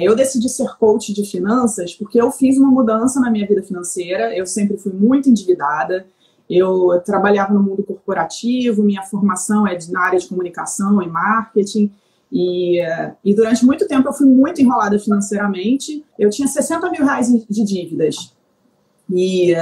Eu decidi ser coach de finanças porque eu fiz uma mudança na minha vida financeira. Eu sempre fui muito endividada. Eu trabalhava no mundo corporativo, minha formação é na área de comunicação e marketing. E, e, durante muito tempo eu fui muito enrolada financeiramente. Eu tinha 60 mil reais de dívidas. E,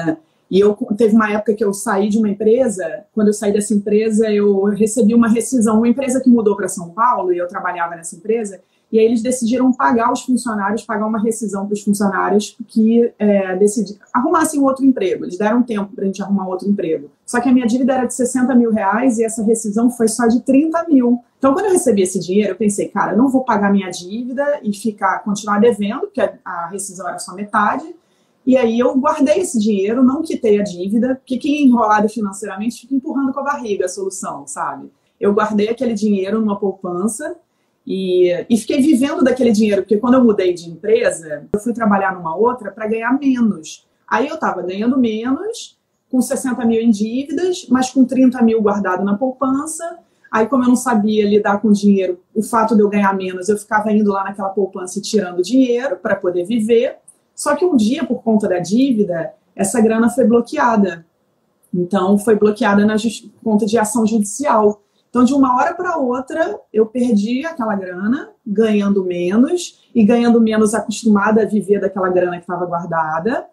e eu teve uma época que eu saí de uma empresa. Quando eu saí dessa empresa, eu recebi uma rescisão. Uma empresa que mudou para São Paulo e eu trabalhava nessa empresa. E aí eles decidiram pagar os funcionários, pagar uma rescisão para os funcionários que é, decidiram, arrumassem outro emprego. Eles deram tempo para a gente arrumar outro emprego. Só que a minha dívida era de 60 mil reais e essa rescisão foi só de 30 mil. Então, quando eu recebi esse dinheiro, eu pensei, cara, não vou pagar minha dívida e ficar, continuar devendo, porque a, a rescisão era só metade. E aí eu guardei esse dinheiro, não quitei a dívida, porque quem é enrolado financeiramente fica empurrando com a barriga a solução, sabe? Eu guardei aquele dinheiro numa poupança e, e fiquei vivendo daquele dinheiro, porque quando eu mudei de empresa, eu fui trabalhar numa outra para ganhar menos. Aí eu estava ganhando menos, com 60 mil em dívidas, mas com 30 mil guardado na poupança. Aí, como eu não sabia lidar com dinheiro, o fato de eu ganhar menos, eu ficava indo lá naquela poupança e tirando dinheiro para poder viver. Só que um dia, por conta da dívida, essa grana foi bloqueada. Então, foi bloqueada na conta de ação judicial. Então, de uma hora para outra, eu perdi aquela grana, ganhando menos, e ganhando menos acostumada a viver daquela grana que estava guardada.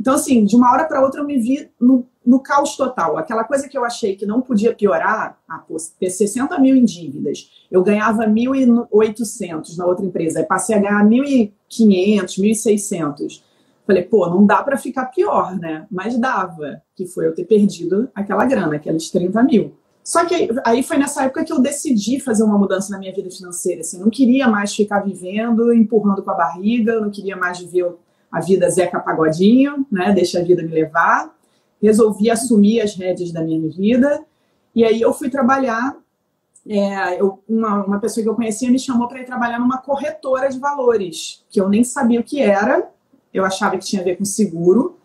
Então, assim, de uma hora para outra, eu me vi no, no, caos total. Aquela coisa que eu achei que não podia piorar, ah, pô, ter 60 mil em dívidas, eu ganhava 1.800 na outra empresa, aí passei a ganhar 1.500, 1.600. Falei, pô, não dá para ficar pior, né? Mas dava, que foi eu ter perdido aquela grana, aqueles 30 mil. Só que aí foi nessa época que eu decidi fazer uma mudança na minha vida financeira. Assim, não queria mais ficar vivendo, empurrando com a barriga, não queria mais viver a vida Zeca Pagodinho, né? Deixa a vida me levar. Resolvi assumir as rédeas da minha vida. E aí eu fui trabalhar. É, eu, uma, uma pessoa que eu conhecia me chamou para ir trabalhar numa corretora de valores, que eu nem sabia o que era. Eu achava que tinha a ver com seguro.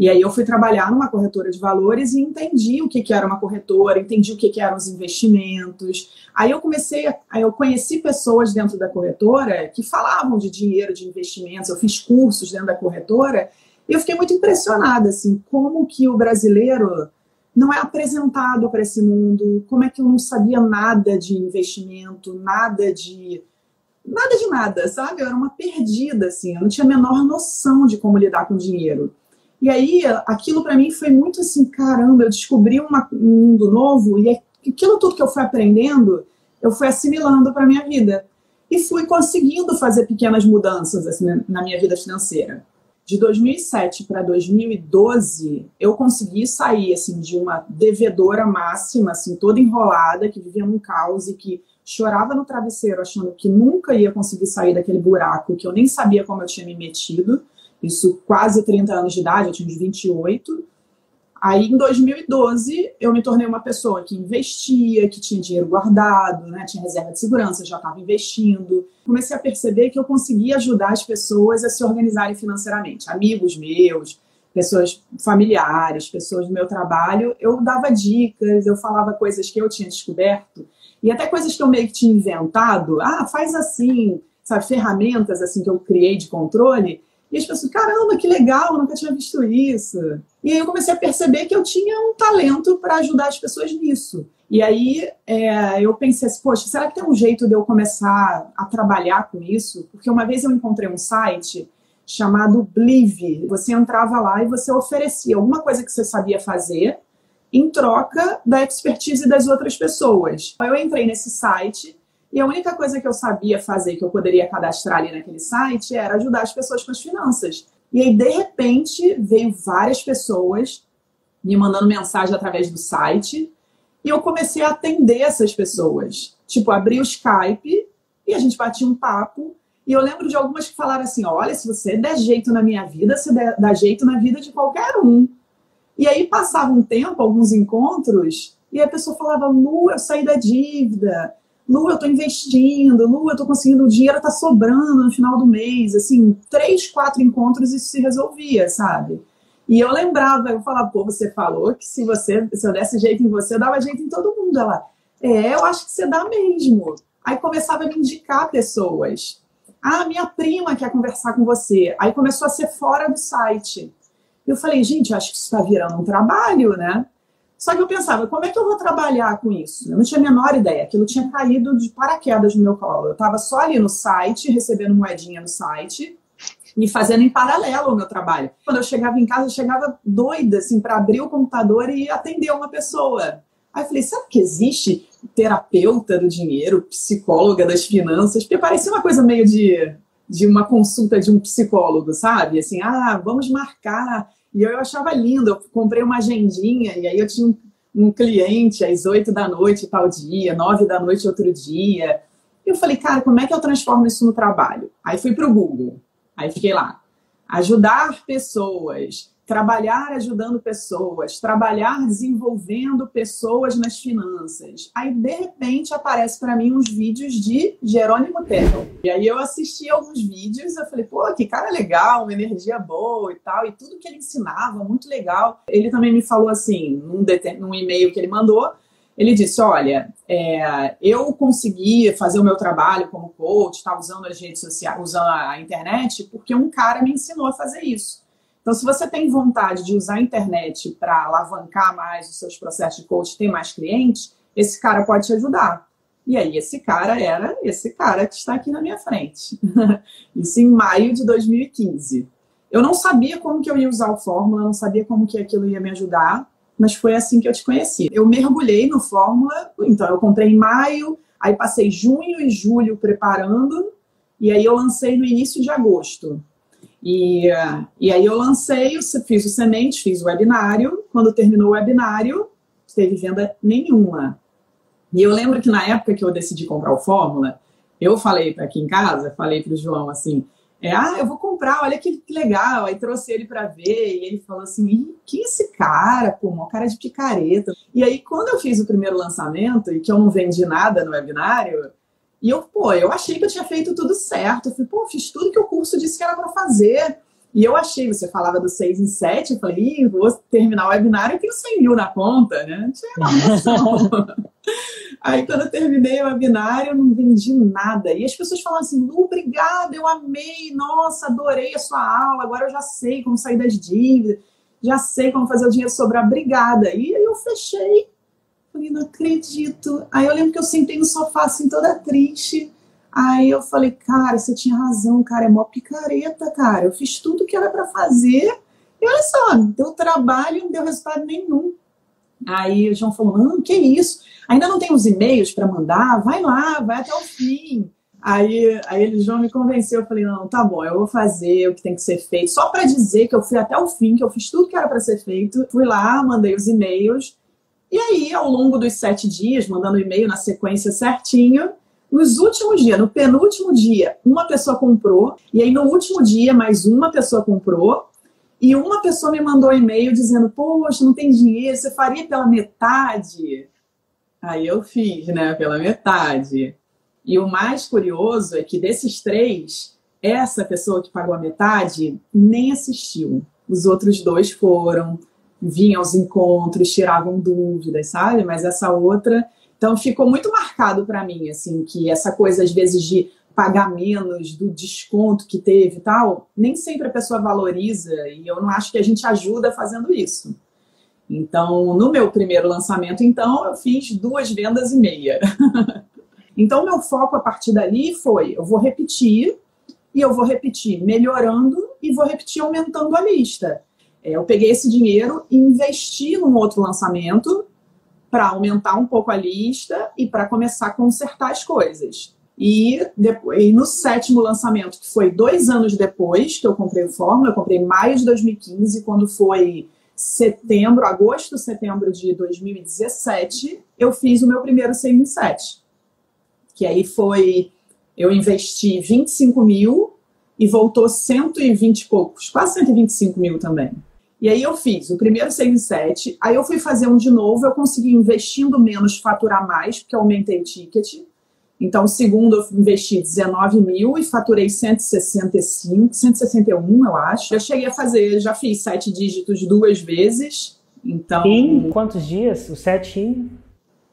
E aí eu fui trabalhar numa corretora de valores e entendi o que, que era uma corretora, entendi o que, que eram os investimentos. Aí eu comecei, aí eu conheci pessoas dentro da corretora que falavam de dinheiro, de investimentos. Eu fiz cursos dentro da corretora e eu fiquei muito impressionada, assim, como que o brasileiro não é apresentado para esse mundo, como é que eu não sabia nada de investimento, nada de nada de nada, sabe? Eu era uma perdida, assim, eu não tinha a menor noção de como lidar com dinheiro. E aí, aquilo para mim foi muito assim, caramba, eu descobri uma, um mundo novo e aquilo tudo que eu fui aprendendo, eu fui assimilando para minha vida. E fui conseguindo fazer pequenas mudanças assim, na minha vida financeira. De 2007 para 2012, eu consegui sair assim de uma devedora máxima, assim, toda enrolada, que vivia num caos e que chorava no travesseiro achando que nunca ia conseguir sair daquele buraco, que eu nem sabia como eu tinha me metido, isso quase 30 anos de idade, eu tinha uns 28. Aí, em 2012, eu me tornei uma pessoa que investia, que tinha dinheiro guardado, né, tinha reserva de segurança, já estava investindo. Comecei a perceber que eu conseguia ajudar as pessoas a se organizarem financeiramente. Amigos meus, pessoas familiares, pessoas do meu trabalho, eu dava dicas, eu falava coisas que eu tinha descoberto e até coisas que eu meio que tinha inventado. Ah, faz assim, sabe, ferramentas assim que eu criei de controle e as pessoas, caramba, que legal, nunca tinha visto isso. E aí eu comecei a perceber que eu tinha um talento para ajudar as pessoas nisso. E aí é, eu pensei assim, poxa, será que tem um jeito de eu começar a trabalhar com isso? Porque uma vez eu encontrei um site chamado Blive. Você entrava lá e você oferecia alguma coisa que você sabia fazer em troca da expertise das outras pessoas. Eu entrei nesse site e a única coisa que eu sabia fazer, que eu poderia cadastrar ali naquele site, era ajudar as pessoas com as finanças. E aí, de repente, veio várias pessoas me mandando mensagem através do site. E eu comecei a atender essas pessoas. Tipo, abri o Skype e a gente batia um papo. E eu lembro de algumas que falaram assim: olha, se você der jeito na minha vida, você dá jeito na vida de qualquer um. E aí passava um tempo, alguns encontros, e a pessoa falava: Lu, eu saí da dívida, Lu, eu estou investindo, Lu, eu estou conseguindo, o dinheiro está sobrando no final do mês. Assim, três, quatro encontros isso se resolvia, sabe? E eu lembrava, eu falava, pô, você falou que se você, se eu desse jeito em você, eu dava jeito em todo mundo. Ela, é, eu acho que você dá mesmo. Aí começava a me indicar pessoas. Ah, minha prima quer conversar com você. Aí começou a ser fora do site. Eu falei, gente, acho que isso está virando um trabalho, né? Só que eu pensava, como é que eu vou trabalhar com isso? Eu não tinha a menor ideia, aquilo tinha caído de paraquedas no meu colo. Eu estava só ali no site, recebendo moedinha no site e fazendo em paralelo o meu trabalho. Quando eu chegava em casa, eu chegava doida, assim, para abrir o computador e atender uma pessoa. Aí eu falei, sabe que existe terapeuta do dinheiro, psicóloga das finanças? Porque parecia uma coisa meio de, de uma consulta de um psicólogo, sabe? Assim, ah, vamos marcar e eu achava lindo, eu comprei uma agendinha, e aí eu tinha um, um cliente às oito da noite tal dia, nove da noite outro dia. E eu falei, cara, como é que eu transformo isso no trabalho? Aí fui para o Google, aí fiquei lá. Ajudar pessoas trabalhar ajudando pessoas, trabalhar desenvolvendo pessoas nas finanças. Aí, de repente, aparece para mim uns vídeos de Jerônimo Terrell. E aí eu assisti alguns vídeos, eu falei, pô, que cara legal, uma energia boa e tal, e tudo que ele ensinava, muito legal. Ele também me falou assim, num, num e-mail que ele mandou, ele disse: Olha, é, eu consegui fazer o meu trabalho como coach, está usando as redes sociais, usando a internet, porque um cara me ensinou a fazer isso. Então, se você tem vontade de usar a internet para alavancar mais os seus processos de coach, ter mais clientes, esse cara pode te ajudar. E aí, esse cara era esse cara que está aqui na minha frente. Isso em maio de 2015. Eu não sabia como que eu ia usar o Fórmula, não sabia como que aquilo ia me ajudar, mas foi assim que eu te conheci. Eu mergulhei no Fórmula, então eu comprei em maio, aí passei junho e julho preparando, e aí eu lancei no início de agosto. E, e aí eu lancei, fiz o semente, fiz o webinário. Quando terminou o webinário, teve venda nenhuma. E eu lembro que na época que eu decidi comprar o Fórmula, eu falei para aqui em casa, falei para o João assim, é, ah, eu vou comprar, olha que, que legal. Aí trouxe ele para ver e ele falou assim, que esse cara, pô, uma cara de picareta. E aí quando eu fiz o primeiro lançamento e que eu não vendi nada no webinário, e eu, pô, eu achei que eu tinha feito tudo certo. Eu falei, pô, fiz tudo que o curso disse que era para fazer. E eu achei, você falava do 6 em 7, eu falei, vou terminar o webinário e tenho 100 mil na conta, né? Não tinha noção. Aí, quando eu terminei o webinário, eu não vendi nada. E as pessoas falam assim, Lu, obrigada, eu amei, nossa, adorei a sua aula, agora eu já sei como sair das dívidas, já sei como fazer o dinheiro sobrar, obrigada. E aí eu fechei acredito. Aí eu lembro que eu sentei no sofá, assim, toda triste. Aí eu falei, cara, você tinha razão, cara, é mó picareta, cara. Eu fiz tudo que era para fazer. E olha só, deu trabalho, não deu resultado nenhum. Aí o João falou, não, que isso? Ainda não tem os e-mails para mandar? Vai lá, vai até o fim. Aí, aí ele, João me convenceu, eu falei, não, tá bom, eu vou fazer o que tem que ser feito, só para dizer que eu fui até o fim, que eu fiz tudo que era para ser feito. Fui lá, mandei os e-mails, e aí, ao longo dos sete dias, mandando e-mail na sequência certinho, nos últimos dias, no penúltimo dia, uma pessoa comprou, e aí no último dia, mais uma pessoa comprou, e uma pessoa me mandou e-mail dizendo: Poxa, não tem dinheiro, você faria pela metade? Aí eu fiz, né, pela metade. E o mais curioso é que desses três, essa pessoa que pagou a metade nem assistiu. Os outros dois foram, vinham aos encontros, tiravam dúvidas, sabe? Mas essa outra. Então ficou muito marcado para mim, assim, que essa coisa, às vezes, de pagar menos, do desconto que teve e tal, nem sempre a pessoa valoriza, e eu não acho que a gente ajuda fazendo isso. Então, no meu primeiro lançamento, então, eu fiz duas vendas e meia. então, meu foco a partir dali foi: eu vou repetir, e eu vou repetir melhorando, e vou repetir aumentando a lista. É, eu peguei esse dinheiro e investi num outro lançamento para aumentar um pouco a lista e para começar a consertar as coisas. E, depois, e no sétimo lançamento, que foi dois anos depois que eu comprei o Fórmula, eu comprei em maio de 2015, quando foi setembro, agosto, setembro de 2017, eu fiz o meu primeiro 6 em 7. Que aí foi, eu investi 25 mil e voltou 120 e poucos, quase 125 mil também. E aí eu fiz o primeiro 6 em 7, aí eu fui fazer um de novo, eu consegui investindo menos, faturar mais, porque eu aumentei o ticket. Então, o segundo eu investi 19 mil e faturei 165, 161, eu acho. Eu cheguei a fazer, já fiz sete dígitos duas vezes. Então. Em quantos dias? O sete em?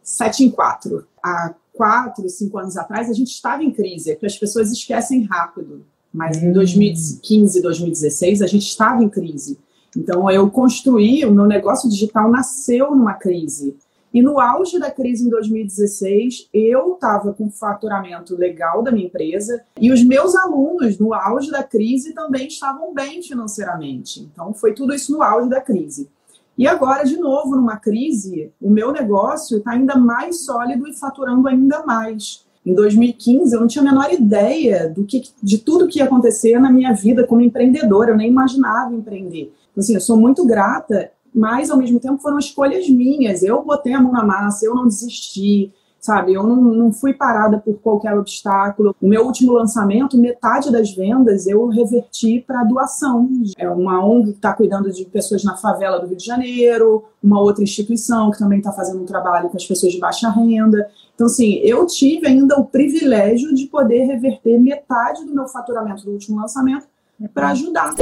Sete em quatro. Há quatro, cinco anos atrás, a gente estava em crise, é que as pessoas esquecem rápido. Mas em 2015, 2016, a gente estava em crise. Então, eu construí, o meu negócio digital nasceu numa crise. E no auge da crise em 2016, eu estava com faturamento legal da minha empresa e os meus alunos, no auge da crise, também estavam bem financeiramente. Então, foi tudo isso no auge da crise. E agora, de novo, numa crise, o meu negócio está ainda mais sólido e faturando ainda mais. Em 2015, eu não tinha a menor ideia do que, de tudo que ia acontecer na minha vida como empreendedora, eu nem imaginava empreender. Então, assim, eu sou muito grata mas ao mesmo tempo foram escolhas minhas. Eu botei a mão na massa, eu não desisti, sabe? Eu não, não fui parada por qualquer obstáculo. O meu último lançamento, metade das vendas eu reverti para doação. É uma ONG que está cuidando de pessoas na favela do Rio de Janeiro, uma outra instituição que também está fazendo um trabalho com as pessoas de baixa renda. Então, assim, eu tive ainda o privilégio de poder reverter metade do meu faturamento do último lançamento para ajudar